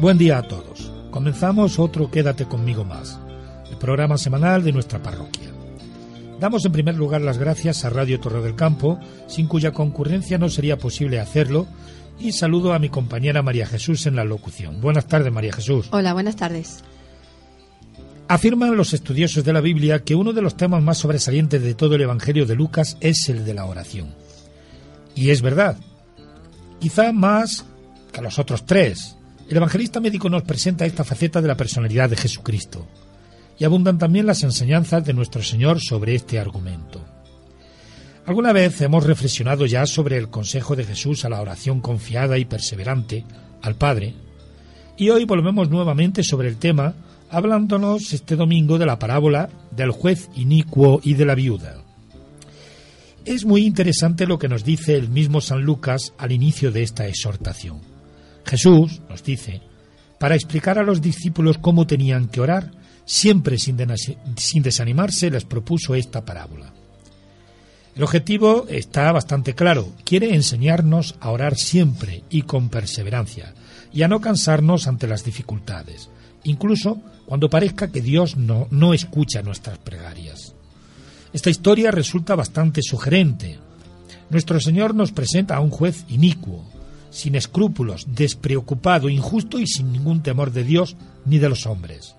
Buen día a todos. Comenzamos otro Quédate conmigo más, el programa semanal de nuestra parroquia. Damos en primer lugar las gracias a Radio Torre del Campo, sin cuya concurrencia no sería posible hacerlo, y saludo a mi compañera María Jesús en la locución. Buenas tardes, María Jesús. Hola, buenas tardes. Afirman los estudiosos de la Biblia que uno de los temas más sobresalientes de todo el Evangelio de Lucas es el de la oración. Y es verdad, quizá más que los otros tres, el evangelista médico nos presenta esta faceta de la personalidad de Jesucristo y abundan también las enseñanzas de nuestro Señor sobre este argumento. Alguna vez hemos reflexionado ya sobre el consejo de Jesús a la oración confiada y perseverante al Padre, y hoy volvemos nuevamente sobre el tema hablándonos este domingo de la parábola del juez inicuo y de la viuda. Es muy interesante lo que nos dice el mismo San Lucas al inicio de esta exhortación. Jesús, nos dice, para explicar a los discípulos cómo tenían que orar, siempre sin, desanimarse les propuso esta parábola. El objetivo está bastante claro. Quiere enseñarnos a orar siempre y con perseverancia y a no cansarnos ante las dificultades, incluso cuando parezca que Dios no, no escucha nuestras plegarias. Esta historia resulta bastante sugerente. Nuestro Señor nos presenta a un juez inicuo, sin escrúpulos, despreocupado, injusto y sin ningún temor de Dios ni de los hombres.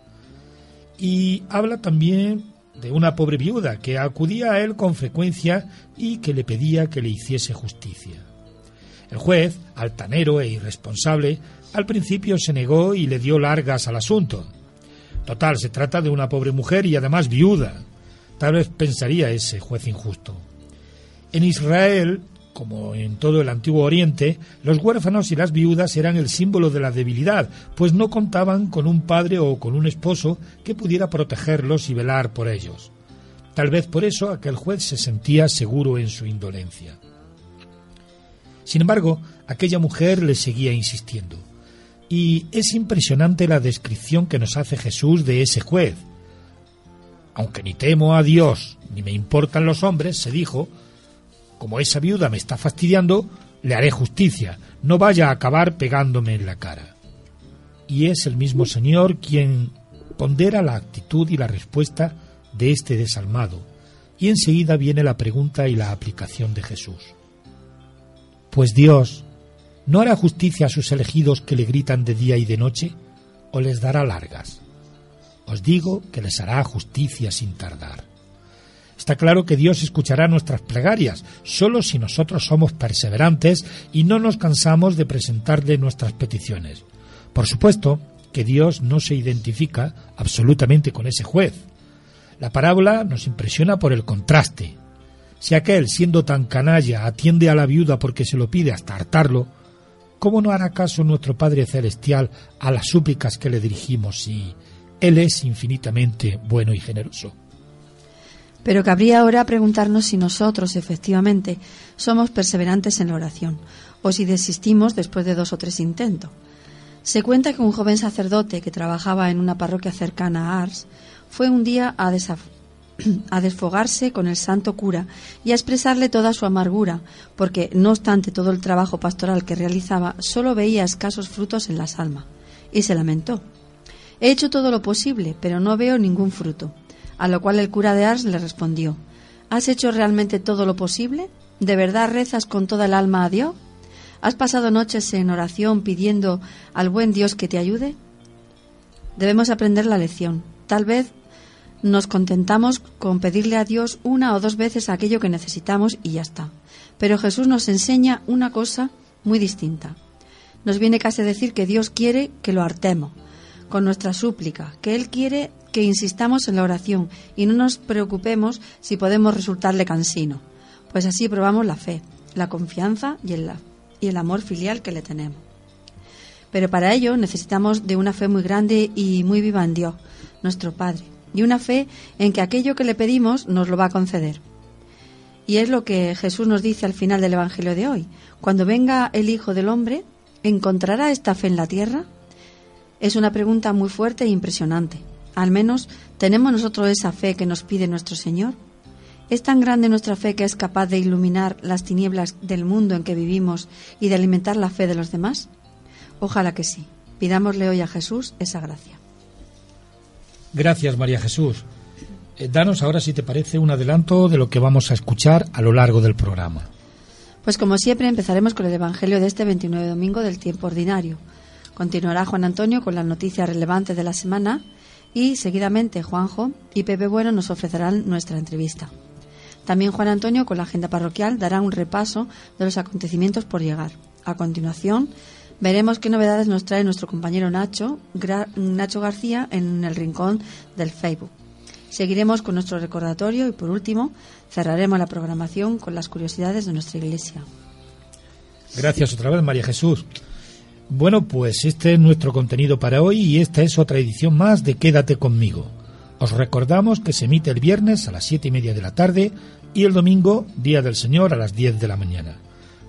Y habla también de una pobre viuda que acudía a él con frecuencia y que le pedía que le hiciese justicia. El juez, altanero e irresponsable, al principio se negó y le dio largas al asunto. Total, se trata de una pobre mujer y además viuda. Tal vez pensaría ese juez injusto. En Israel como en todo el antiguo Oriente, los huérfanos y las viudas eran el símbolo de la debilidad, pues no contaban con un padre o con un esposo que pudiera protegerlos y velar por ellos. Tal vez por eso aquel juez se sentía seguro en su indolencia. Sin embargo, aquella mujer le seguía insistiendo. Y es impresionante la descripción que nos hace Jesús de ese juez. Aunque ni temo a Dios ni me importan los hombres, se dijo, como esa viuda me está fastidiando, le haré justicia, no vaya a acabar pegándome en la cara. Y es el mismo Señor quien pondera la actitud y la respuesta de este desalmado, y enseguida viene la pregunta y la aplicación de Jesús. Pues Dios, ¿no hará justicia a sus elegidos que le gritan de día y de noche, o les dará largas? Os digo que les hará justicia sin tardar. Está claro que Dios escuchará nuestras plegarias, solo si nosotros somos perseverantes y no nos cansamos de presentarle nuestras peticiones. Por supuesto que Dios no se identifica absolutamente con ese juez. La parábola nos impresiona por el contraste. Si aquel, siendo tan canalla, atiende a la viuda porque se lo pide hasta hartarlo, ¿cómo no hará caso nuestro Padre Celestial a las súplicas que le dirigimos si Él es infinitamente bueno y generoso? Pero cabría ahora preguntarnos si nosotros, efectivamente, somos perseverantes en la oración, o si desistimos después de dos o tres intentos. Se cuenta que un joven sacerdote que trabajaba en una parroquia cercana a Ars fue un día a, a desfogarse con el santo cura y a expresarle toda su amargura, porque, no obstante todo el trabajo pastoral que realizaba, solo veía escasos frutos en las almas, y se lamentó. He hecho todo lo posible, pero no veo ningún fruto. A lo cual el cura de Ars le respondió, ¿Has hecho realmente todo lo posible? ¿De verdad rezas con toda el alma a Dios? ¿Has pasado noches en oración pidiendo al buen Dios que te ayude? Debemos aprender la lección. Tal vez nos contentamos con pedirle a Dios una o dos veces aquello que necesitamos y ya está. Pero Jesús nos enseña una cosa muy distinta. Nos viene casi a decir que Dios quiere que lo hartemos con nuestra súplica, que Él quiere que insistamos en la oración y no nos preocupemos si podemos resultarle cansino, pues así probamos la fe, la confianza y el, y el amor filial que le tenemos. Pero para ello necesitamos de una fe muy grande y muy viva en Dios, nuestro Padre, y una fe en que aquello que le pedimos nos lo va a conceder. Y es lo que Jesús nos dice al final del Evangelio de hoy. Cuando venga el Hijo del Hombre, ¿encontrará esta fe en la tierra? Es una pregunta muy fuerte e impresionante. Al menos, ¿tenemos nosotros esa fe que nos pide nuestro Señor? ¿Es tan grande nuestra fe que es capaz de iluminar las tinieblas del mundo en que vivimos y de alimentar la fe de los demás? Ojalá que sí. Pidámosle hoy a Jesús esa gracia. Gracias, María Jesús. Eh, danos ahora, si te parece, un adelanto de lo que vamos a escuchar a lo largo del programa. Pues como siempre empezaremos con el Evangelio de este 29 domingo del tiempo ordinario. Continuará Juan Antonio con las noticias relevantes de la semana y seguidamente Juanjo y Pepe Bueno nos ofrecerán nuestra entrevista. También Juan Antonio con la agenda parroquial dará un repaso de los acontecimientos por llegar. A continuación veremos qué novedades nos trae nuestro compañero Nacho, Nacho García en el rincón del Facebook. Seguiremos con nuestro recordatorio y por último cerraremos la programación con las curiosidades de nuestra iglesia. Gracias otra vez, María Jesús. Bueno, pues este es nuestro contenido para hoy y esta es otra edición más de Quédate conmigo. Os recordamos que se emite el viernes a las siete y media de la tarde y el domingo, Día del Señor, a las 10 de la mañana.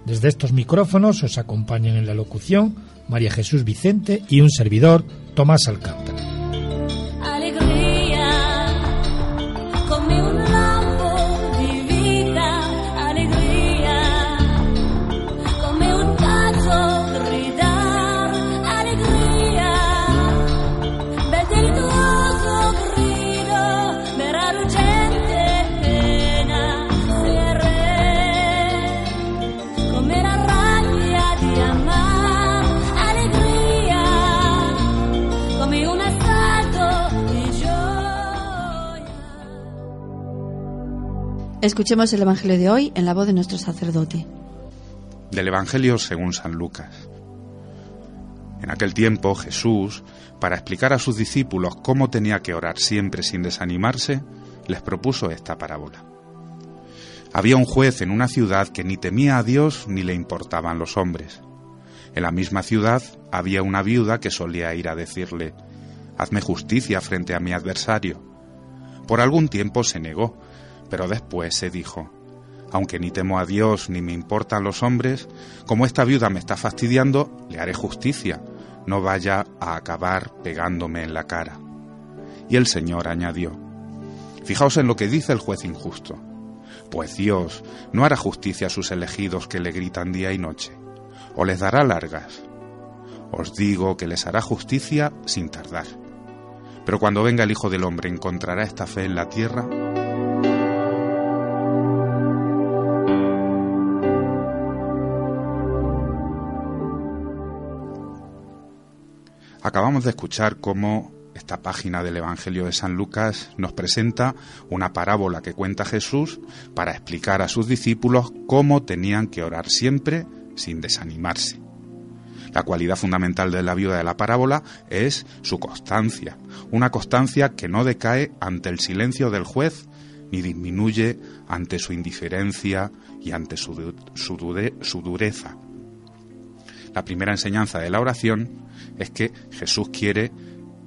Desde estos micrófonos os acompañan en la locución María Jesús Vicente y un servidor, Tomás Alcántara. Escuchemos el Evangelio de hoy en la voz de nuestro sacerdote. Del Evangelio según San Lucas. En aquel tiempo Jesús, para explicar a sus discípulos cómo tenía que orar siempre sin desanimarse, les propuso esta parábola. Había un juez en una ciudad que ni temía a Dios ni le importaban los hombres. En la misma ciudad había una viuda que solía ir a decirle, Hazme justicia frente a mi adversario. Por algún tiempo se negó, pero después se dijo, aunque ni temo a Dios ni me importan los hombres, como esta viuda me está fastidiando, le haré justicia, no vaya a acabar pegándome en la cara. Y el Señor añadió, Fijaos en lo que dice el juez injusto, pues Dios no hará justicia a sus elegidos que le gritan día y noche, o les dará largas. Os digo que les hará justicia sin tardar. Pero cuando venga el Hijo del Hombre, ¿encontrará esta fe en la tierra? Acabamos de escuchar cómo esta página del Evangelio de San Lucas nos presenta una parábola que cuenta Jesús para explicar a sus discípulos cómo tenían que orar siempre sin desanimarse. La cualidad fundamental de la viuda de la parábola es su constancia, una constancia que no decae ante el silencio del juez ni disminuye ante su indiferencia y ante su, su dureza. La primera enseñanza de la oración es que Jesús quiere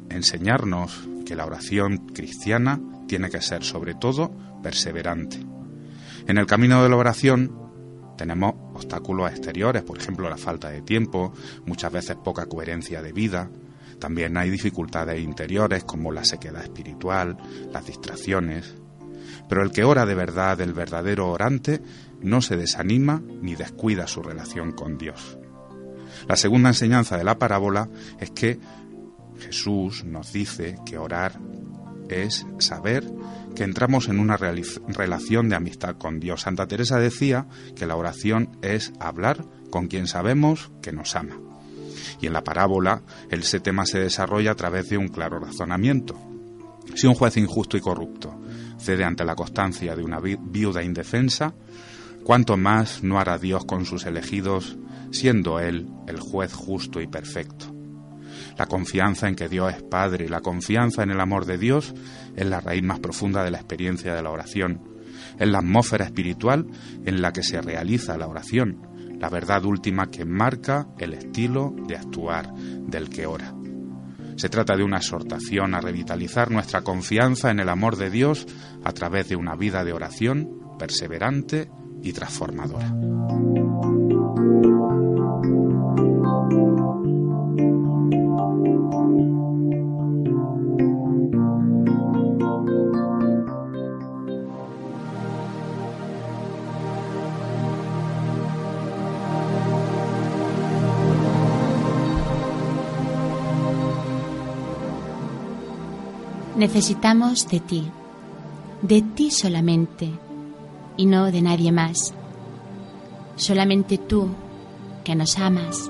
enseñarnos que la oración cristiana tiene que ser sobre todo perseverante. En el camino de la oración tenemos obstáculos exteriores, por ejemplo la falta de tiempo, muchas veces poca coherencia de vida. También hay dificultades interiores como la sequedad espiritual, las distracciones. Pero el que ora de verdad, el verdadero orante, no se desanima ni descuida su relación con Dios. La segunda enseñanza de la parábola es que Jesús nos dice que orar es saber que entramos en una relación de amistad con Dios. Santa Teresa decía que la oración es hablar con quien sabemos que nos ama. Y en la parábola ese tema se desarrolla a través de un claro razonamiento. Si un juez injusto y corrupto cede ante la constancia de una viuda indefensa, ¿cuánto más no hará Dios con sus elegidos siendo Él el juez justo y perfecto. La confianza en que Dios es Padre, la confianza en el amor de Dios es la raíz más profunda de la experiencia de la oración. Es la atmósfera espiritual en la que se realiza la oración, la verdad última que marca el estilo de actuar del que ora. Se trata de una exhortación a revitalizar nuestra confianza en el amor de Dios a través de una vida de oración perseverante y transformadora. Necesitamos de ti, de ti solamente y no de nadie más. Solamente tú, que nos amas,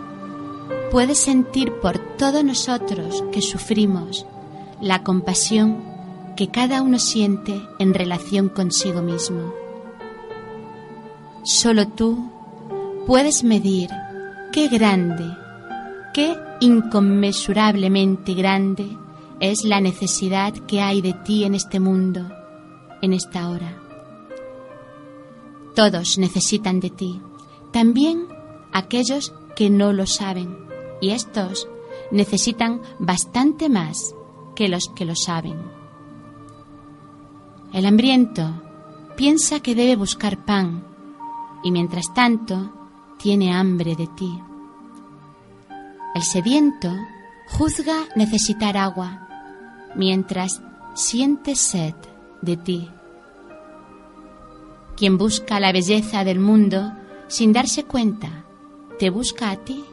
puedes sentir por todos nosotros que sufrimos la compasión que cada uno siente en relación consigo mismo. Solo tú puedes medir qué grande, qué inconmensurablemente grande es la necesidad que hay de ti en este mundo, en esta hora. Todos necesitan de ti, también aquellos que no lo saben, y estos necesitan bastante más que los que lo saben. El hambriento piensa que debe buscar pan y mientras tanto tiene hambre de ti. El sediento juzga necesitar agua mientras siente sed de ti. Quien busca la belleza del mundo sin darse cuenta, te busca a ti,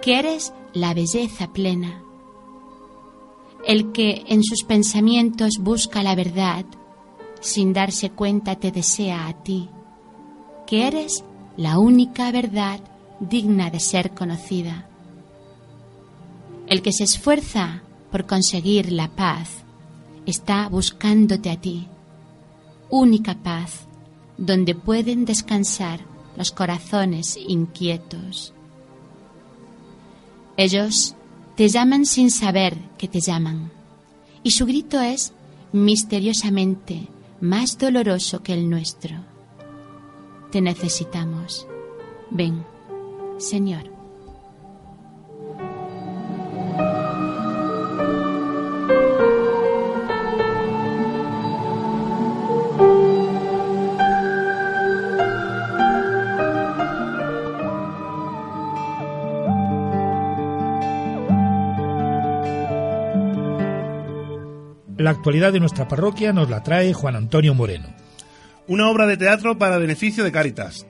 que eres la belleza plena. El que en sus pensamientos busca la verdad, sin darse cuenta te desea a ti, que eres la única verdad digna de ser conocida. El que se esfuerza por conseguir la paz está buscándote a ti, única paz donde pueden descansar los corazones inquietos. Ellos te llaman sin saber que te llaman, y su grito es misteriosamente más doloroso que el nuestro. Te necesitamos. Ven, Señor. La actualidad de nuestra parroquia nos la trae Juan Antonio Moreno. Una obra de teatro para beneficio de Cáritas.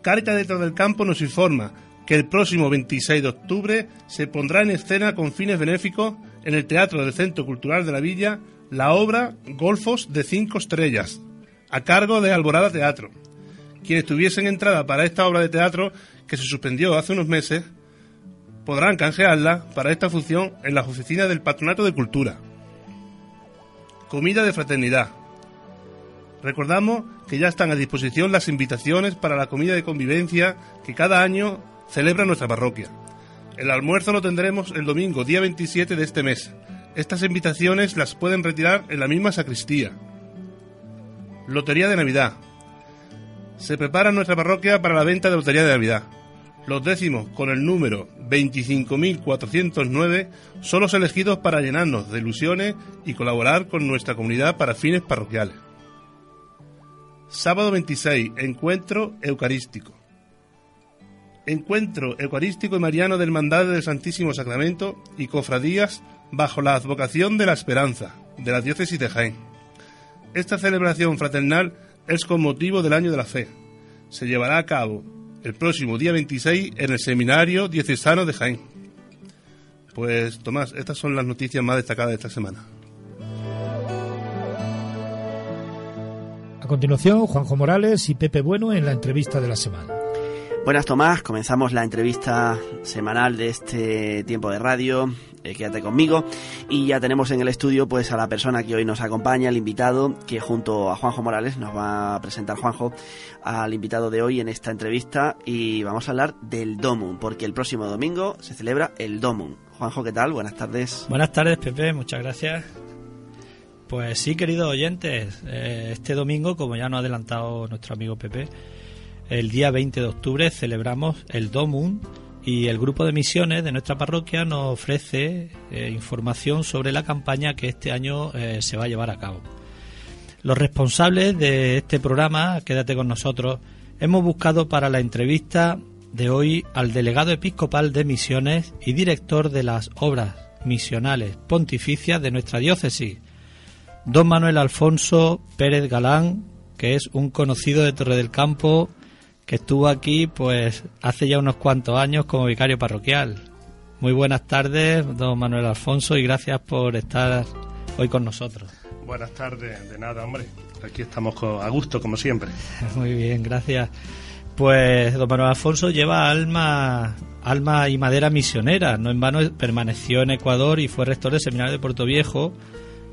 Cáritas dentro del campo nos informa que el próximo 26 de octubre se pondrá en escena con fines benéficos en el Teatro del Centro Cultural de la Villa la obra Golfos de Cinco Estrellas, a cargo de Alborada Teatro. Quienes tuviesen entrada para esta obra de teatro, que se suspendió hace unos meses, podrán canjearla para esta función en las oficinas del Patronato de Cultura. Comida de fraternidad. Recordamos que ya están a disposición las invitaciones para la comida de convivencia que cada año celebra nuestra parroquia. El almuerzo lo tendremos el domingo, día 27 de este mes. Estas invitaciones las pueden retirar en la misma sacristía. Lotería de Navidad. Se prepara nuestra parroquia para la venta de Lotería de Navidad. Los décimos con el número 25.409 son los elegidos para llenarnos de ilusiones y colaborar con nuestra comunidad para fines parroquiales. Sábado 26, Encuentro Eucarístico. Encuentro Eucarístico y Mariano del Mandado del Santísimo Sacramento y Cofradías bajo la advocación de la Esperanza, de la Diócesis de Jaén. Esta celebración fraternal es con motivo del Año de la Fe. Se llevará a cabo el próximo día 26 en el Seminario Diocesano de Jaén. Pues Tomás, estas son las noticias más destacadas de esta semana. A continuación, Juanjo Morales y Pepe Bueno en la entrevista de la semana. Buenas Tomás, comenzamos la entrevista semanal de este tiempo de radio. Eh, quédate conmigo y ya tenemos en el estudio pues a la persona que hoy nos acompaña, el invitado que junto a Juanjo Morales nos va a presentar Juanjo al invitado de hoy en esta entrevista y vamos a hablar del Domum porque el próximo domingo se celebra el Domum. Juanjo, ¿qué tal? Buenas tardes. Buenas tardes, Pepe, muchas gracias. Pues sí, queridos oyentes, eh, este domingo, como ya nos ha adelantado nuestro amigo Pepe, el día 20 de octubre celebramos el Domum y el grupo de misiones de nuestra parroquia nos ofrece eh, información sobre la campaña que este año eh, se va a llevar a cabo. Los responsables de este programa, quédate con nosotros, hemos buscado para la entrevista de hoy al delegado episcopal de misiones y director de las obras misionales pontificias de nuestra diócesis, don Manuel Alfonso Pérez Galán, que es un conocido de Torre del Campo que estuvo aquí pues hace ya unos cuantos años como vicario parroquial. Muy buenas tardes, don Manuel Alfonso, y gracias por estar hoy con nosotros. Buenas tardes, de nada, hombre. Aquí estamos a gusto, como siempre. Muy bien, gracias. Pues don Manuel Alfonso lleva alma, alma y madera misionera. No en vano permaneció en Ecuador y fue rector del seminario de Puerto Viejo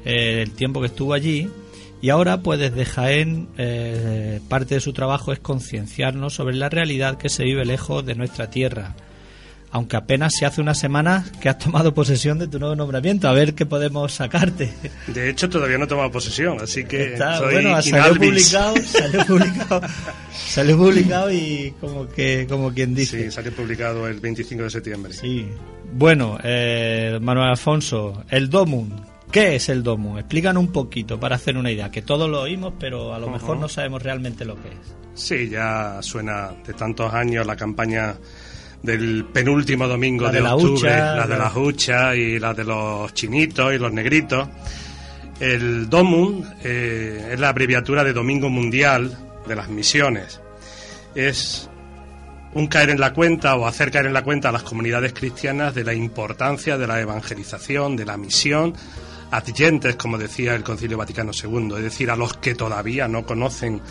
eh, el tiempo que estuvo allí. Y ahora, pues desde Jaén, eh, parte de su trabajo es concienciarnos sobre la realidad que se vive lejos de nuestra tierra aunque apenas se hace una semana que has tomado posesión de tu nuevo nombramiento. A ver qué podemos sacarte. De hecho, todavía no he tomado posesión, así que Está, bueno, salió publicado, salió publicado, salió publicado y como que como quien dice. Sí, salió publicado el 25 de septiembre. Sí. Bueno, eh, Manuel Alfonso, el DOMUN. ¿Qué es el DOMUN? Explícanos un poquito para hacer una idea, que todos lo oímos, pero a lo mejor no sabemos realmente lo que es. Sí, ya suena de tantos años la campaña del penúltimo domingo de, octubre, la de las huchas y la de los chinitos y los negritos. El DOMUN eh, es la abreviatura de Domingo Mundial de las Misiones. Es un caer en la cuenta o hacer caer en la cuenta a las comunidades cristianas de la importancia de la evangelización, de la misión, adyentes, como decía el Concilio Vaticano II, es decir, a los que todavía no conocen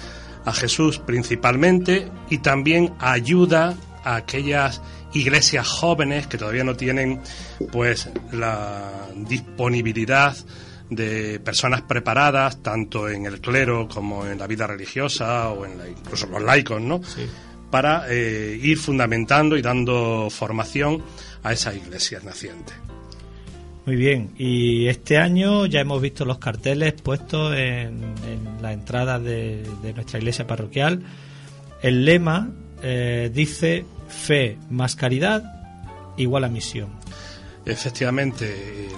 a Jesús principalmente, y también ayuda a aquellas iglesias jóvenes que todavía no tienen pues la disponibilidad de personas preparadas tanto en el clero como en la vida religiosa o en la, incluso los laicos, ¿no? Para eh, ir fundamentando y dando formación a esas iglesias nacientes. Muy bien, y este año ya hemos visto los carteles puestos en, la entrada de, de nuestra iglesia parroquial. El lema eh, dice fe más caridad igual a misión. Efectivamente,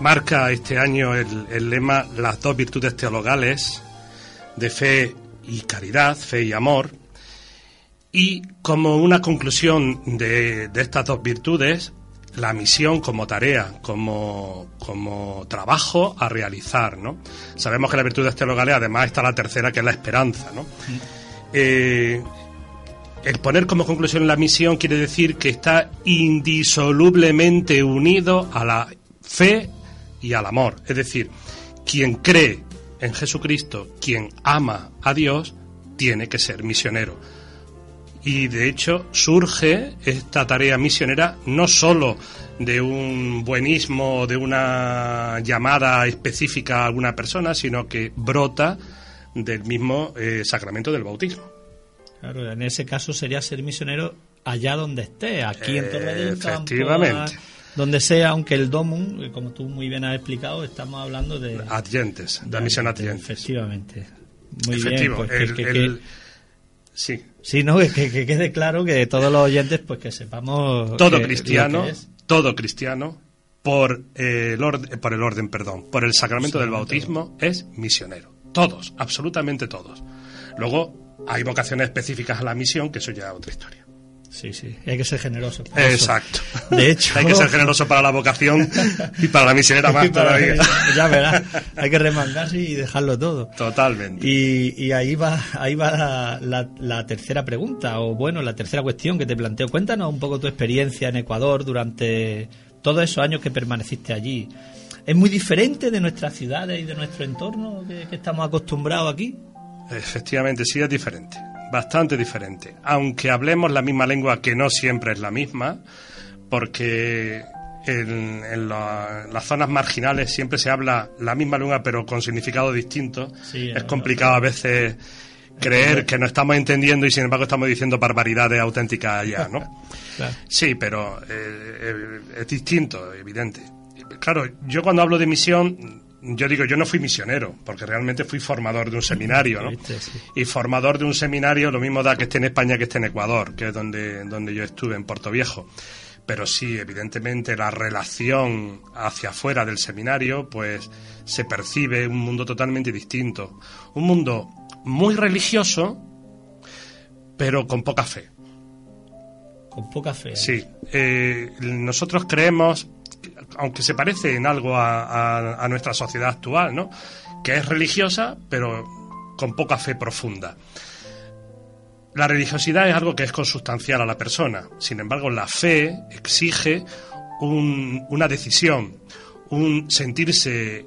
marca este año el, lema las dos virtudes teologales de fe y caridad, fe y amor. Y como una conclusión de, estas dos virtudes, la misión como tarea, como, como trabajo a realizar, ¿no? Sabemos que las virtudes teologales además está la tercera, que es la esperanza, ¿no? Eh, el poner como conclusión la misión quiere decir que está indisolublemente unido a la fe y al amor. Es decir, quien cree en Jesucristo, quien ama a Dios, tiene que ser misionero. Y de hecho surge esta tarea misionera no sólo de un buenismo, de una llamada específica a alguna persona, sino que brota del mismo eh, sacramento del bautismo. Claro, en ese caso sería ser misionero allá donde esté, aquí en Torre del Efectivamente. donde sea, aunque el DOMUN, como tú muy bien has explicado, estamos hablando de... Adyentes, de, la misión adyentes. Efectivamente. Muy bien, pues que, sí. Sí, no, que, que, quede claro que todos los oyentes, pues que sepamos... Todo cristiano, todo cristiano, por el, orden, por el orden, perdón, por el sacramento del bautismo, es misionero. Todos, absolutamente todos. Luego, hay vocaciones específicas a la misión, que eso ya es otra historia. Sí, sí, hay que ser generoso. Exacto. De hecho, hay que ser generoso para la vocación y para la misionera más todavía. Ya verás, hay que remangarse y dejarlo todo. Totalmente. Y, ahí va, ahí va la, tercera pregunta, o bueno, la tercera cuestión que te planteo. Cuéntanos un poco tu experiencia en Ecuador durante todos esos años que permaneciste allí. ¿Es muy diferente de nuestras ciudades y de nuestro entorno que estamos acostumbrados aquí? Efectivamente, sí es diferente, bastante diferente. Aunque hablemos la misma lengua, que no siempre es la misma, porque en, las zonas marginales siempre se habla la misma lengua, pero con significado distinto. es complicado a veces creer que no estamos entendiendo y sin embargo estamos diciendo barbaridades auténticas allá, ¿no? Sí, pero eh, eh, es distinto, evidente. Claro, yo cuando hablo de misión yo digo, yo no fui misionero, porque realmente fui formador de un seminario, ¿no? Y formador de un seminario lo mismo da que esté en España que esté en Ecuador, que es donde, donde yo estuve, en Puerto Viejo. Pero sí, evidentemente la relación hacia afuera del seminario, pues se percibe un mundo totalmente distinto. Un mundo muy religioso, pero con poca fe. Con poca fe. Sí. Eh, nosotros creemos aunque se parece en algo a, nuestra sociedad actual, ¿no? Que es religiosa, pero con poca fe profunda. La religiosidad es algo que es consustancial a la persona. Sin embargo, la fe exige una decisión, un sentirse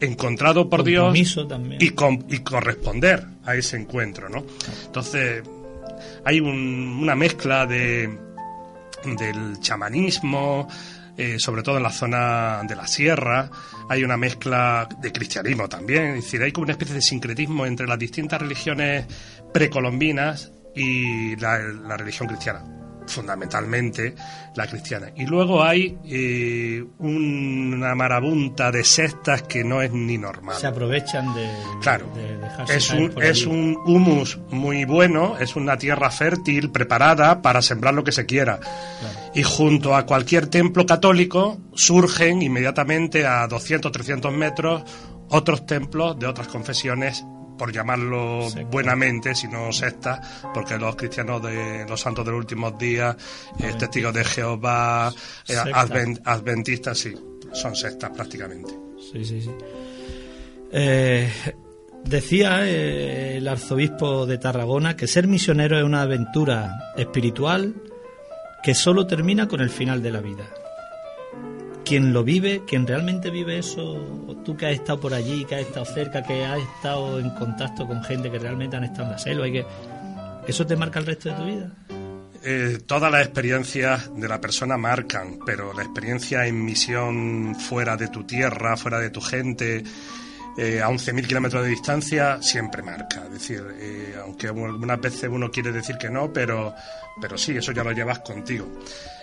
encontrado por Dios Compromiso y, con- y corresponder a ese encuentro, ¿no? Entonces, hay un- una mezcla de, del chamanismo, eh, sobre todo en la zona de la sierra, hay una mezcla de cristianismo también, es decir, hay como una especie de sincretismo entre las distintas religiones precolombinas y la, la religión cristiana fundamentalmente la cristiana. Y luego hay eh, una marabunta de sectas que no es ni normal. Se aprovechan de, Claro, de dejarse es un, es un humus muy bueno, es una tierra fértil, preparada para sembrar lo que se quiera. Y junto a cualquier templo católico surgen inmediatamente a 200, 300 metros otros templos de otras confesiones por llamarlo Secta. buenamente, si no secta, porque los cristianos de los santos de los últimos días, eh, testigos de Jehová, eh, adventistas, sí, son sectas prácticamente. Sí, sí, sí. Eh, decía el arzobispo de Tarragona que ser misionero es una aventura espiritual que solo termina con el final de la vida. Quien lo vive, quien realmente vive eso, tú que has estado por allí, que has estado cerca, que has estado en contacto con gente que realmente han estado en la selva y que eso te marca el resto de tu vida. Eh, todas las experiencias de la persona marcan, pero la experiencia en misión fuera de tu tierra, fuera de tu gente, eh, a 11.000 kilómetros de distancia, siempre marca. Es decir, eh, aunque algunas veces uno quiere decir que no, pero, pero sí, eso ya lo llevas contigo.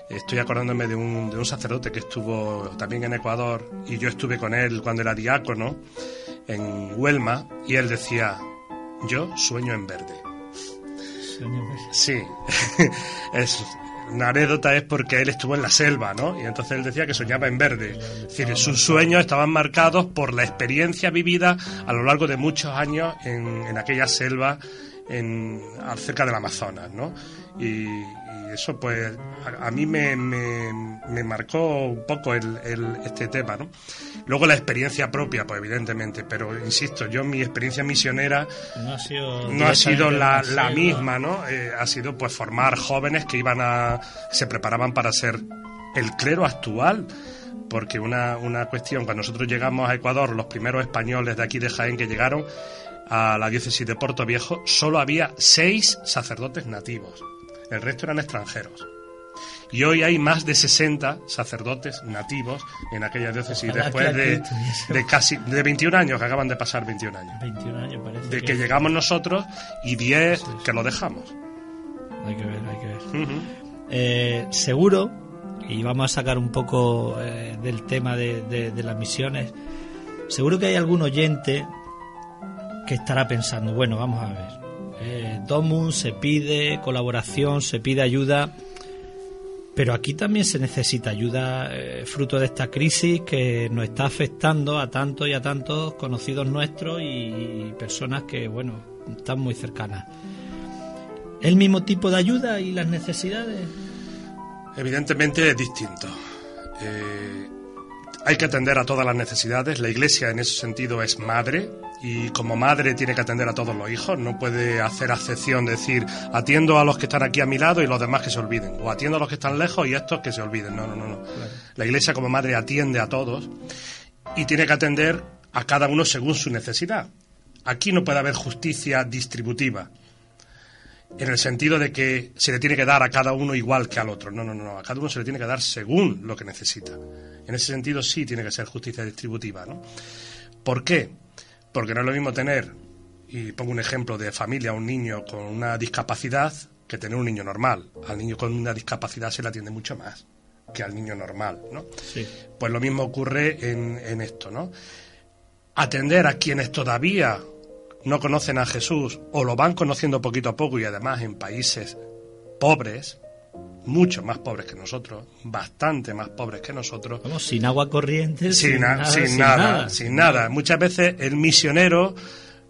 Estoy acordándome de un, de un sacerdote que estuvo también en Ecuador y yo estuve con él cuando era diácono en Huelma y él decía, yo sueño en verde. Sí, es, una anécdota es porque él estuvo en la selva, ¿no? Y entonces él decía que soñaba en verde. Es decir, sus sueños estaban marcados por la experiencia vivida a lo largo de muchos años en, en aquella selva en, cerca del Amazonas, ¿no? Y, y eso, pues, a, a mí me, me- me marcó un poco el, el- este tema, ¿no? Luego la experiencia propia, pues, evidentemente, pero insisto, yo mi experiencia misionera No ha sido, no ha sido la, la misma, ¿no? Eh, ha sido pues formar jóvenes que iban a se preparaban para ser el clero actual. Porque una, una cuestión, cuando nosotros llegamos a Ecuador, los primeros españoles de aquí de Jaén que llegaron a la diócesis de Puerto Viejo, solo había seis sacerdotes nativos. El resto eran extranjeros. Y hoy hay más de 60 sacerdotes nativos en aquella diócesis, Ojalá después de, de casi de 21 años, que acaban de pasar 21 años. 21 años parece. De que llegamos nosotros y 10 que lo dejamos. Hay que ver, hay que ver. Eh, seguro, y vamos a sacar un poco eh, del tema de, de- de las misiones, seguro que hay algún oyente que estará pensando, bueno, vamos a ver, eh, Domun se pide colaboración, se pide ayuda, pero aquí también se necesita ayuda eh, fruto de esta crisis que nos está afectando a tantos y a tantos conocidos nuestros y personas que, bueno, están muy cercanas. ¿El mismo tipo de ayuda y las necesidades? Evidentemente es distinto. Eh, hay que atender a todas las necesidades. La Iglesia en ese sentido es madre y como madre tiene que atender a todos los hijos. No puede hacer acepción, decir atiendo a los que están aquí a mi lado y los demás que se olviden. O atiendo a los que están lejos y estos que se olviden. No, no, no. no. La Iglesia como madre atiende a todos y tiene que atender a cada uno según su necesidad. Aquí no puede haber justicia distributiva en el sentido de que se le tiene que dar a cada uno igual que al otro. No, no, no, a cada uno se le tiene que dar según lo que necesita. En ese sentido sí tiene que ser justicia distributiva, ¿no? ¿Por qué? Porque no es lo mismo tener, y pongo un ejemplo de familia, un niño con una discapacidad que tener un niño normal. Al niño con una discapacidad se le atiende mucho más que al niño normal, ¿no? Sí. Pues lo mismo ocurre en, en esto, ¿no? Atender a quienes todavía no conocen a Jesús o lo van conociendo poquito a poco y además en países pobres, mucho más pobres que nosotros, bastante más pobres que nosotros, Vamos, sin agua corriente, sin, sin, na- nada, sin sin nada, nada. sin nada. Muchas veces el misionero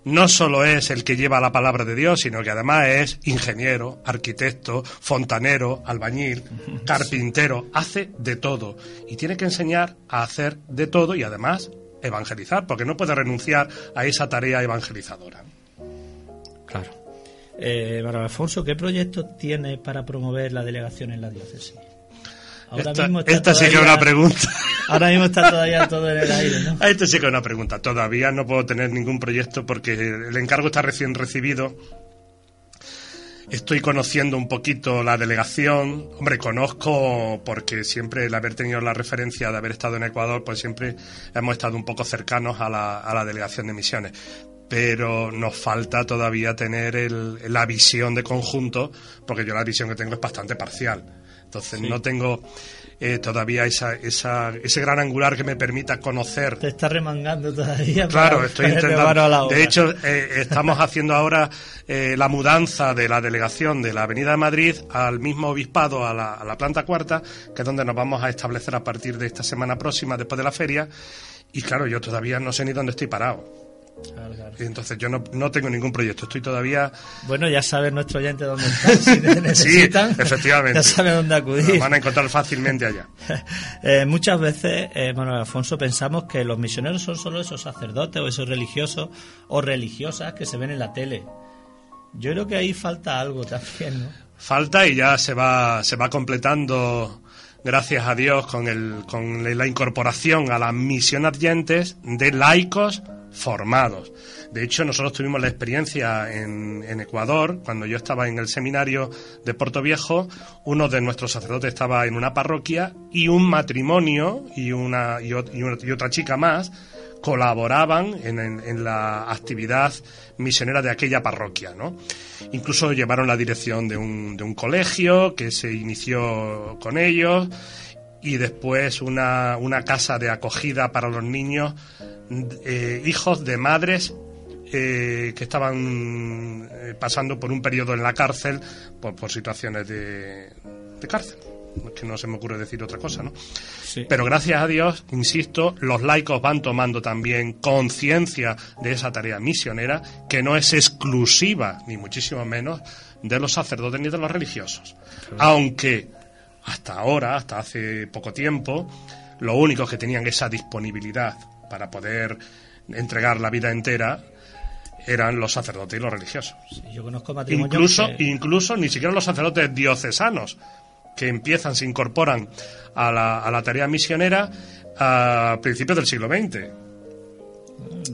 no solo es el que lleva la palabra de Dios, sino que además es ingeniero, arquitecto, fontanero, albañil, carpintero, hace de todo. Y tiene que enseñar a hacer de todo y además evangelizar, porque no puede renunciar a esa tarea evangelizadora. Claro. Eh, Manuel Alfonso, ¿qué proyectos tiene para promover la delegación en la diócesis? Ahora Esta, mismo está esta sí que es todavía- una pregunta. Ahora mismo está todavía todo en el aire, ¿no? A esto sí que es una pregunta. Todavía no puedo tener ningún proyecto porque el encargo está recién recibido. Estoy conociendo un poquito la delegación. Hombre, conozco porque siempre el haber tenido la referencia de haber estado en Ecuador, pues siempre hemos estado un poco cercanos a la, a la delegación de misiones. Pero nos falta todavía tener el- la visión de conjunto, porque yo la visión que tengo es bastante parcial. Entonces no tengo eh, todavía esa, esa, ese gran angular que me permita conocer Te está remangando todavía. Claro, para estoy intentando. De hecho, eh, estamos haciendo ahora eh, la mudanza de la delegación de la Avenida de Madrid al mismo obispado, a la, a la planta cuarta, que es donde nos vamos a establecer a partir de esta semana próxima, después de la feria. Y claro, yo todavía no sé ni dónde estoy parado. Claro, claro. Y entonces yo no, no tengo ningún proyecto. Estoy todavía. Bueno, ya sabe nuestro oyente dónde está. Si necesitan, efectivamente. Ya sabe dónde Nos acudir. van a encontrar fácilmente allá. Eh, muchas veces, eh, Manuel Alfonso, pensamos que los misioneros son solo esos sacerdotes o esos religiosos o religiosas que se ven en la tele. Yo creo que ahí falta algo también, ¿no? falta y ya se va se va completando gracias a Dios con el con la incorporación a la misión adyentes de laicos formados. De hecho, nosotros tuvimos la experiencia en, Ecuador, cuando yo estaba en el seminario de Puerto Viejo, uno de nuestros sacerdotes estaba en una parroquia y un matrimonio y una, y, otra chica más colaboraban en, la actividad misionera de aquella parroquia. Incluso llevaron la dirección de un, de un colegio que se inició con ellos y después una, una casa de acogida para los niños, eh, hijos de madres eh, que estaban eh, pasando por un periodo en la cárcel por, por situaciones de, de cárcel. Que no se me ocurre decir otra cosa, ¿no? Sí. Pero gracias a Dios, insisto, los laicos van tomando también conciencia de esa tarea misionera que no es exclusiva, ni muchísimo menos, de los sacerdotes ni de los religiosos. Aunque hasta ahora, hasta hace poco tiempo, los únicos que tenían esa disponibilidad para poder entregar la vida entera eran los sacerdotes y los religiosos. Sí, yo conozco Incluso, que- incluso ni siquiera los sacerdotes diocesanos que empiezan, se incorporan a la, a la tarea misionera a principios del siglo XX.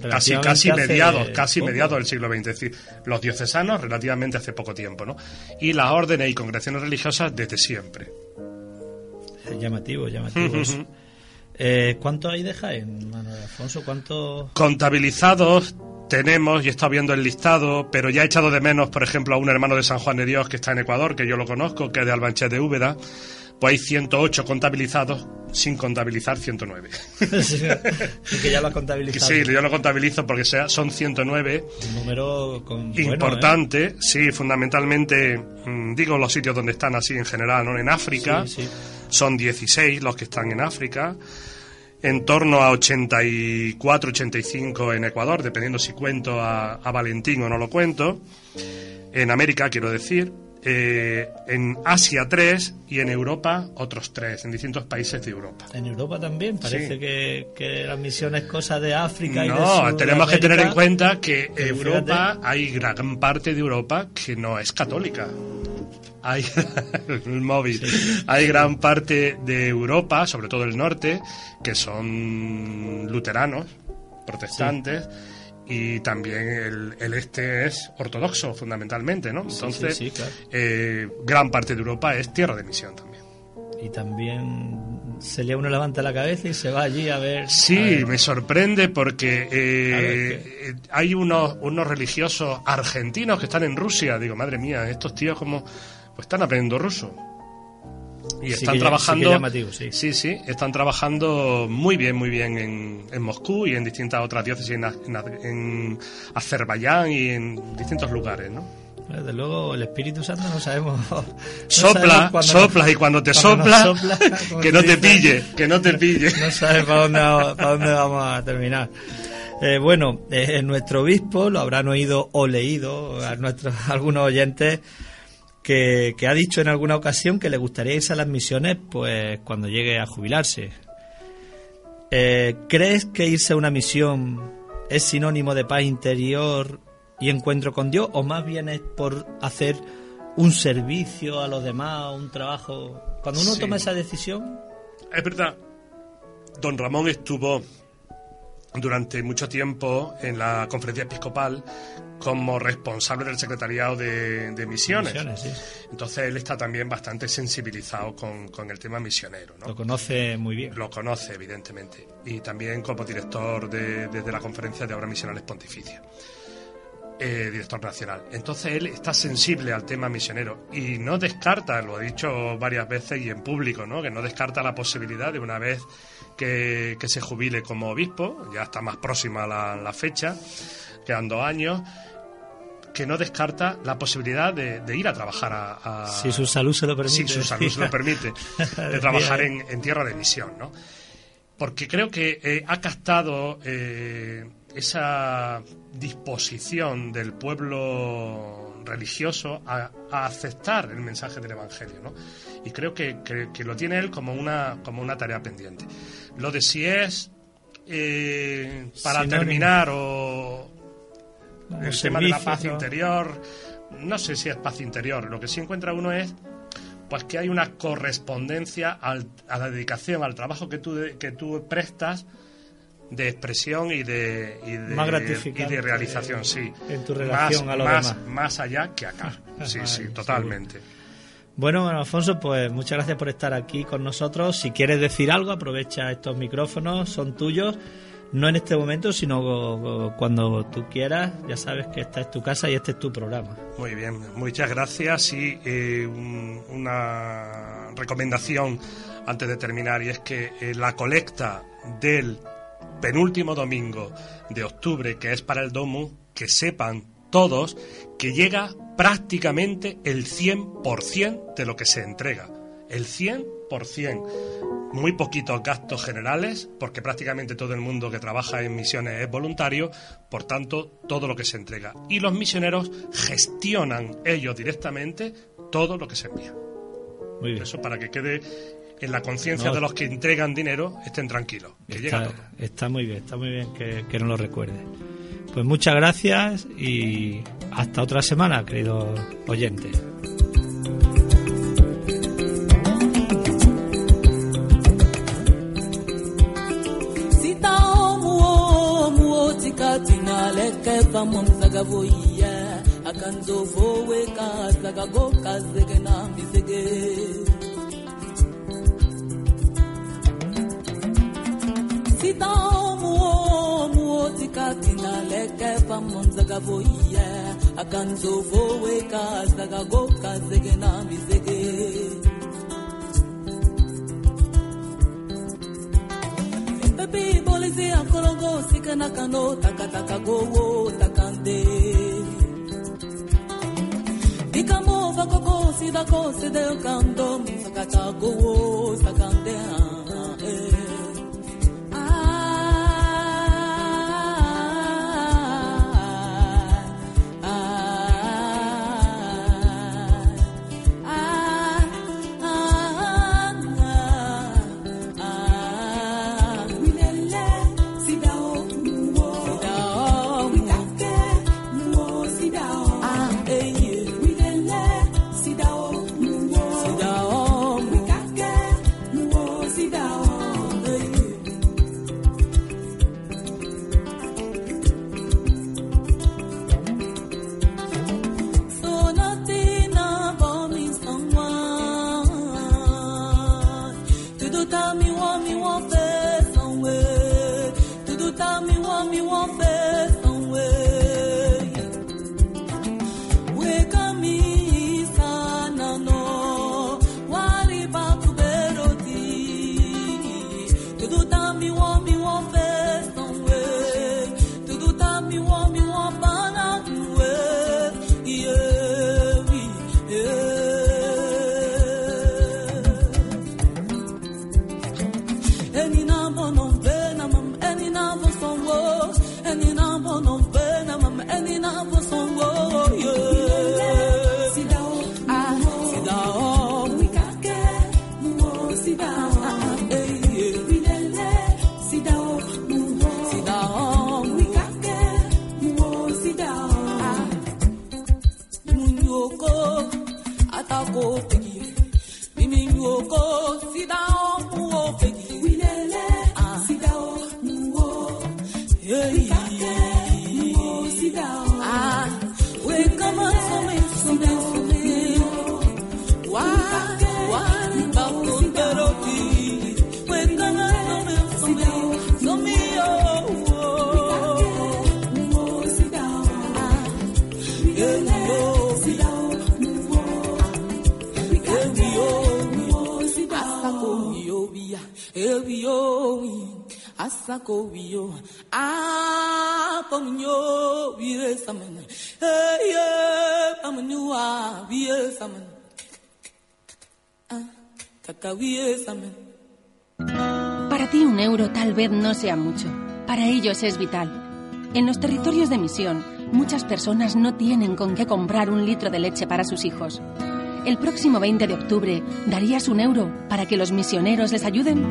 Casi, casi mediados, casi poco. mediados del siglo XX. Es decir, los diocesanos relativamente hace poco tiempo, ¿no? Y las órdenes y congregaciones religiosas desde siempre. Llamativo, llamativo. eso. Eh, ¿Cuánto hay de Jaén, Manuel Alfonso? ¿Cuánto...? Contabilizados tenemos, y he estado viendo el listado, pero ya he echado de menos, por ejemplo, a un hermano de San Juan de Dios que está en Ecuador, que yo lo conozco, que es de Albanchet de Úbeda. Pues hay 108 contabilizados, sin contabilizar 109. Sí, que ya lo has contabilizado. sí, yo lo contabilizo porque sea, son 109 Un número con, bueno, ¿eh? importante, sí, fundamentalmente, mm, digo los sitios donde están así en general, ¿no? En África, Sí, sí. son 16 los que están en África, en torno a 84, 85 en Ecuador, dependiendo si cuento a, a Valentín o no lo cuento, en América quiero decir, eh, en Asia 3 y en Europa otros 3, en distintos países de Europa. En Europa también, parece Sí. que, que la misión es cosa de África y de No, tenemos que tener en cuenta que Europa, fíjate. hay gran parte de Europa que no es católica. Hay el móvil. Hay gran parte de Europa, sobre todo el norte, que son luteranos, protestantes, y también el, el este es ortodoxo, fundamentalmente, ¿no? Entonces, sí, sí, claro. eh, gran parte de Europa es tierra de misión también. Y también se le uno levanta la cabeza y se va allí a ver... Sí, a ver. me sorprende porque eh, eh, hay unos, unos religiosos argentinos que están en Rusia. Digo, madre mía, estos tíos como pues están aprendiendo ruso. Y Sí están sí trabajando. llamativo, sí. sí, sí, están trabajando muy bien, muy bien en, en Moscú y en distintas otras diócesis, en, en, en Azerbaiyán y en distintos lugares, ¿no? Desde luego, el Espíritu Santo no sabemos... no Sopla, sabemos sopla nos- y cuando te cuando sopla, como que no te pille, que no te pille. No sabes para dónde, para dónde vamos a terminar. Eh, bueno, eh, nuestro obispo lo habrán oído o leído a nuestros algunos oyentes que, que ha dicho en alguna ocasión que le gustaría irse a las misiones pues cuando llegue a jubilarse. Eh, ¿Crees que irse a una misión es sinónimo de paz interior y encuentro con Dios o más bien es por hacer un servicio a los demás, un trabajo? Cuando uno Sí. toma esa decisión, Es verdad. don Ramón estuvo durante mucho tiempo en la conferencia episcopal como responsable del secretariado de, misiones. Entonces él está también bastante sensibilizado con, el tema misionero. Lo conoce muy bien. Lo conoce, evidentemente. Y también como director de, desde la Conferencia de Obras Misionales Pontificia. Eh, director nacional. Entonces él está sensible al tema misionero y no descarta, lo ha dicho varias veces y en público, ¿no? que no descarta la posibilidad de una vez que, se jubile como obispo, ya está más próxima la, la fecha, quedan dos años, que no descarta la posibilidad de, ir a trabajar a, Si su salud se lo permite. Si su salud se lo permite, de trabajar en, tierra de misión, ¿no? Porque creo que eh, ha captado eh, esa disposición del pueblo religioso a, aceptar el mensaje del Evangelio, ¿no? Y creo que, lo tiene él como una, como una tarea pendiente. Lo de si es eh, para terminar o el tema de la paz interior, no sé si es paz interior, lo que sí encuentra uno es pues que hay una correspondencia a la dedicación, al trabajo que tú, que tú prestas de expresión y de, y de, realización, sí. En tu relación más, a lo más, Más allá que acá. Sí, sí, totalmente. Bueno, Alfonso, pues muchas gracias por estar aquí con nosotros. Si quieres decir algo, aprovecha estos micrófonos, son tuyos. No en este momento, sino cuando tú quieras. Ya sabes que esta es tu casa y este es tu programa. Muy bien, muchas gracias. Y eh, una recomendación antes de terminar, y es que eh, la colecta del penúltimo domingo de octubre, que es para el Domo, que sepan todos que llega prácticamente el 100% de lo que se entrega. El 100%. Muy poquitos gastos generales, porque prácticamente todo el mundo que trabaja en misiones es voluntario, por tanto, todo lo que se entrega. Y los misioneros gestionan ellos directamente todo lo que se envía. Muy bien. Eso para que quede en la conciencia de los que entregan dinero estén tranquilos, que está, llega todo. Está muy bien, está muy bien que, que nos lo recuerde. Pues muchas gracias y hasta otra semana, queridos oyentes. katina leke pamwa msagavoiya akanzovowe kazago kazege na mizege. Sitaomuomuo tikatina leke pamwa msagavoiya akanzovowe kazago kazege na mizege. wapi bolize ya kolongo sika na kano takataka gowo takande. Likambo sida sidako sideyo kando misakata gowo sakande ah, eh. oko atako tigi mimi go. Para ti un euro tal vez no sea mucho. Para ellos es vital. En los territorios de misión, muchas personas no tienen con qué comprar un litro de leche para sus hijos. El próximo 20 de octubre, ¿darías un euro para que los misioneros les ayuden?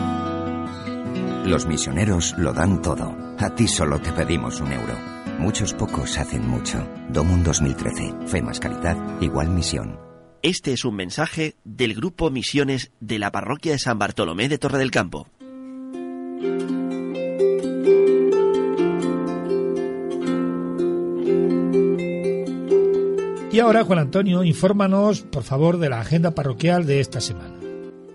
Los misioneros lo dan todo. A ti solo te pedimos un euro. Muchos pocos hacen mucho. Domun 2013. Fe más calidad, igual misión. Este es un mensaje del Grupo Misiones de la Parroquia de San Bartolomé de Torre del Campo. Y ahora, Juan Antonio, infórmanos, por favor, de la agenda parroquial de esta semana.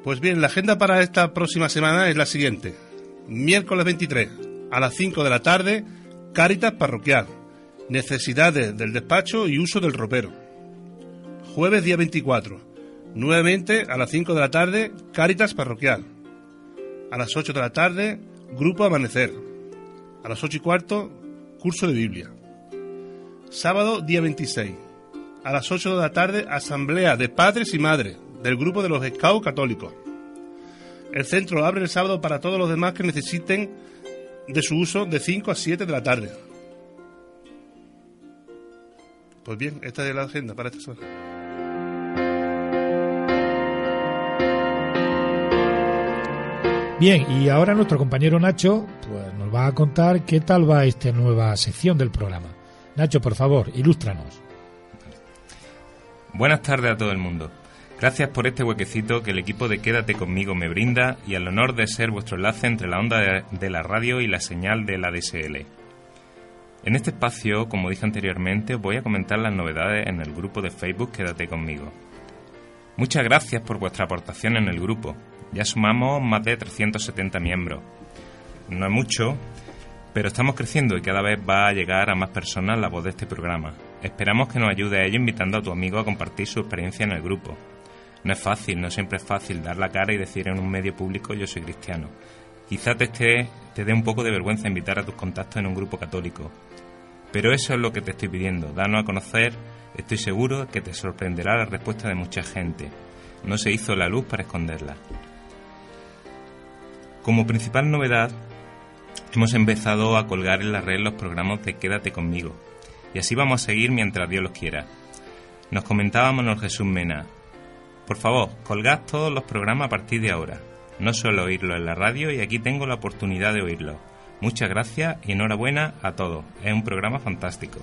Pues bien, la agenda para esta próxima semana es la siguiente. Miércoles 23, a las 5 de la tarde, Cáritas Parroquial. Necesidades del despacho y uso del ropero. Jueves día 24, nuevamente a las 5 de la tarde, Cáritas Parroquial. A las 8 de la tarde, Grupo Amanecer. A las 8 y cuarto, curso de Biblia. Sábado día 26, a las 8 de la tarde, Asamblea de Padres y Madres del grupo de los Scouts Católicos. El centro abre el sábado para todos los demás que necesiten de su uso de 5 a 7 de la tarde. Pues bien, esta es la agenda para esta semana. Bien, y ahora nuestro compañero Nacho pues, nos va a contar qué tal va esta nueva sección del programa. Nacho, por favor, ilústranos. Buenas tardes a todo el mundo. Gracias por este huequecito que el equipo de Quédate conmigo me brinda y al honor de ser vuestro enlace entre la onda de, la radio y la señal de la DSL. En este espacio, como dije anteriormente, voy a comentar las novedades en el grupo de Facebook Quédate conmigo. Muchas gracias por vuestra aportación en el grupo. Ya sumamos más de 370 miembros. No es mucho, pero estamos creciendo y cada vez va a llegar a más personas la voz de este programa. Esperamos que nos ayude a ello invitando a tu amigo a compartir su experiencia en el grupo. No es fácil, no siempre es fácil dar la cara y decir en un medio público yo soy cristiano. Quizá te, esté, te dé un poco de vergüenza invitar a tus contactos en un grupo católico. Pero eso es lo que te estoy pidiendo, danos a conocer, estoy seguro que te sorprenderá la respuesta de mucha gente. No se hizo la luz para esconderla. Como principal novedad, hemos empezado a colgar en la red los programas de Quédate conmigo, y así vamos a seguir mientras Dios los quiera. Nos comentaba Manuel Jesús Mena, por favor, colgad todos los programas a partir de ahora. No suelo oírlos en la radio y aquí tengo la oportunidad de oírlos. Muchas gracias y enhorabuena a todos. Es un programa fantástico.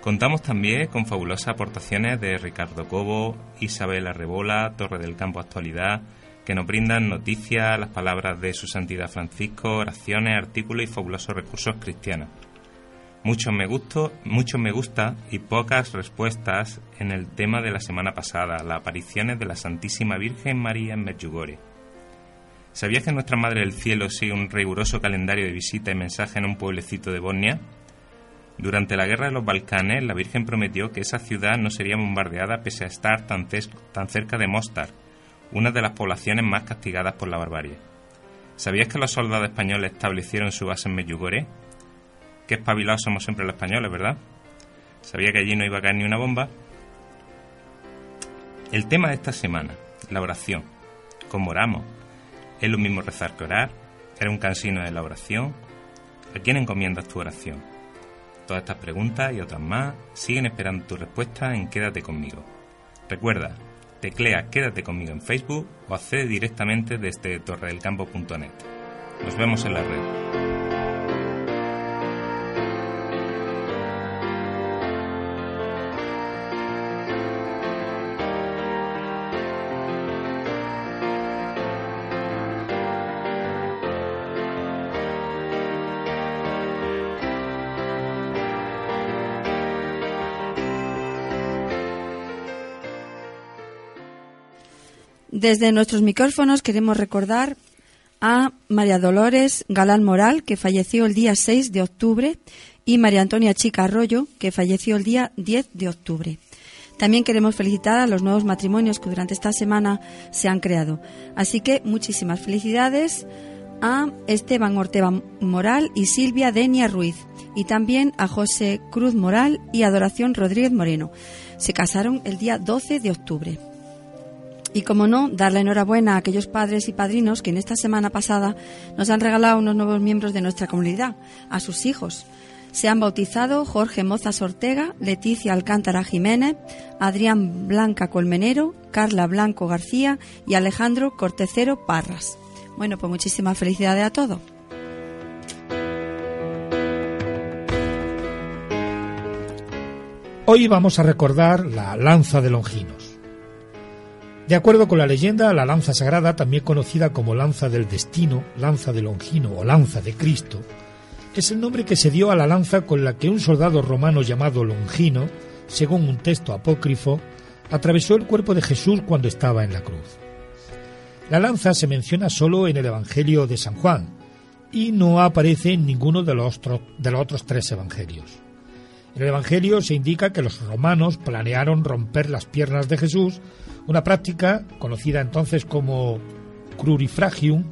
Contamos también con fabulosas aportaciones de Ricardo Cobo, Isabel Arrebola, Torre del Campo Actualidad, que nos brindan noticias, las palabras de su santidad Francisco, oraciones, artículos y fabulosos recursos cristianos. Muchos me, gusto, muchos me gusta y pocas respuestas en el tema de la semana pasada, las apariciones de la Santísima Virgen María en Medjugorje. ¿Sabías que nuestra Madre del Cielo sigue un riguroso calendario de visita y mensaje en un pueblecito de Bosnia? Durante la guerra de los Balcanes, la Virgen prometió que esa ciudad no sería bombardeada pese a estar tan, tan cerca de Mostar, una de las poblaciones más castigadas por la barbarie. ¿Sabías que los soldados españoles establecieron su base en Medjugorje? Qué espabilados somos siempre los españoles, ¿verdad? ¿Sabía que allí no iba a caer ni una bomba? El tema de esta semana, la oración. ¿Cómo oramos? ¿Es lo mismo rezar que orar? ¿Era un cansino de la oración? ¿A quién encomiendas tu oración? Todas estas preguntas y otras más siguen esperando tu respuesta en Quédate conmigo. Recuerda, teclea Quédate conmigo en Facebook o accede directamente desde torredelcampo.net. Nos vemos en la red. Desde nuestros micrófonos queremos recordar a María Dolores Galán Moral, que falleció el día 6 de octubre, y María Antonia Chica Arroyo, que falleció el día 10 de octubre. También queremos felicitar a los nuevos matrimonios que durante esta semana se han creado. Así que muchísimas felicidades a Esteban Ortega Moral y Silvia Denia Ruiz, y también a José Cruz Moral y Adoración Rodríguez Moreno. Se casaron el día 12 de octubre. Y como no, dar la enhorabuena a aquellos padres y padrinos que en esta semana pasada nos han regalado unos nuevos miembros de nuestra comunidad, a sus hijos. Se han bautizado Jorge Mozas Ortega, Leticia Alcántara Jiménez, Adrián Blanca Colmenero, Carla Blanco García y Alejandro Cortecero Parras. Bueno, pues muchísimas felicidades a todos. Hoy vamos a recordar la lanza de Longinos. De acuerdo con la leyenda, la lanza sagrada, también conocida como lanza del destino, lanza de Longino o lanza de Cristo, es el nombre que se dio a la lanza con la que un soldado romano llamado Longino, según un texto apócrifo, atravesó el cuerpo de Jesús cuando estaba en la cruz. La lanza se menciona solo en el Evangelio de San Juan y no aparece en ninguno de los, de los otros tres evangelios. En el Evangelio se indica que los romanos planearon romper las piernas de Jesús, una práctica conocida entonces como crurifragium,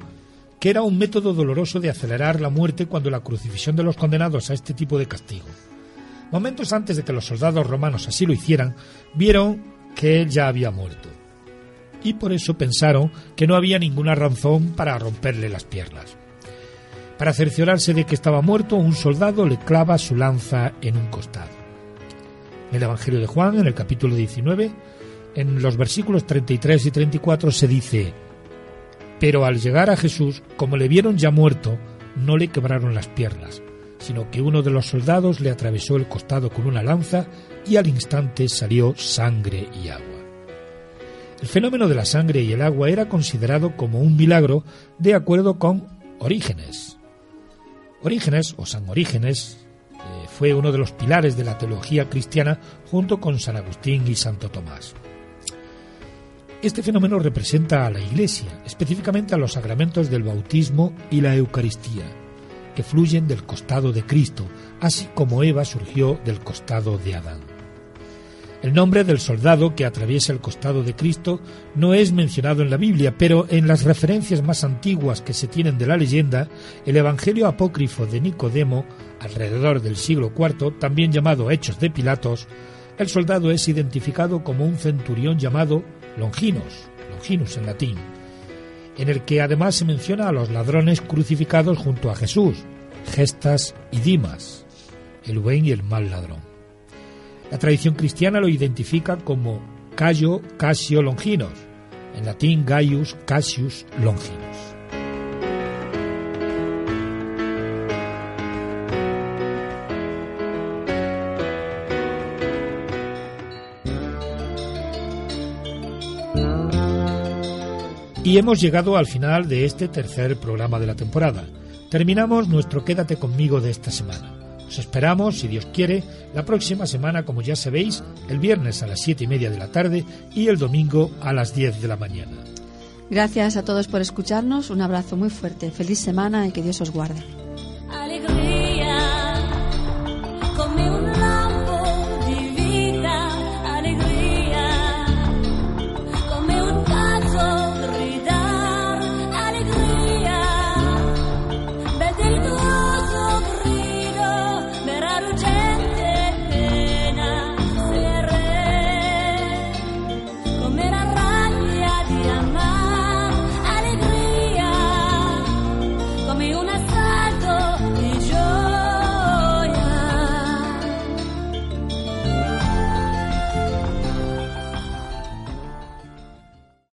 que era un método doloroso de acelerar la muerte cuando la crucifixión de los condenados a este tipo de castigo. Momentos antes de que los soldados romanos así lo hicieran, vieron que él ya había muerto. Y por eso pensaron que no había ninguna razón para romperle las piernas. Para cerciorarse de que estaba muerto, un soldado le clava su lanza en un costado. En el Evangelio de Juan, en el capítulo 19, en los versículos 33 y 34 se dice, Pero al llegar a Jesús, como le vieron ya muerto, no le quebraron las piernas, sino que uno de los soldados le atravesó el costado con una lanza y al instante salió sangre y agua. El fenómeno de la sangre y el agua era considerado como un milagro de acuerdo con Orígenes, Orígenes, o San Orígenes, eh, fue uno de los pilares de la teología cristiana junto con San Agustín y Santo Tomás. Este fenómeno representa a la Iglesia, específicamente a los sacramentos del bautismo y la Eucaristía, que fluyen del costado de Cristo, así como Eva surgió del costado de Adán. El nombre del soldado que atraviesa el costado de Cristo no es mencionado en la Biblia, pero en las referencias más antiguas que se tienen de la leyenda, el Evangelio apócrifo de Nicodemo, alrededor del siglo IV, también llamado Hechos de Pilatos, el soldado es identificado como un centurión llamado Longinos, Longinus en latín, en el que además se menciona a los ladrones crucificados junto a Jesús, Gestas y Dimas, el buen y el mal ladrón. La tradición cristiana lo identifica como Cayo Casio Longinos, en latín Gaius Cassius Longinus. Y hemos llegado al final de este tercer programa de la temporada. Terminamos nuestro Quédate conmigo de esta semana. Os esperamos, si Dios quiere, la próxima semana, como ya sabéis, el viernes a las siete y media de la tarde y el domingo a las 10 de la mañana. Gracias a todos por escucharnos, un abrazo muy fuerte, feliz semana y que Dios os guarde.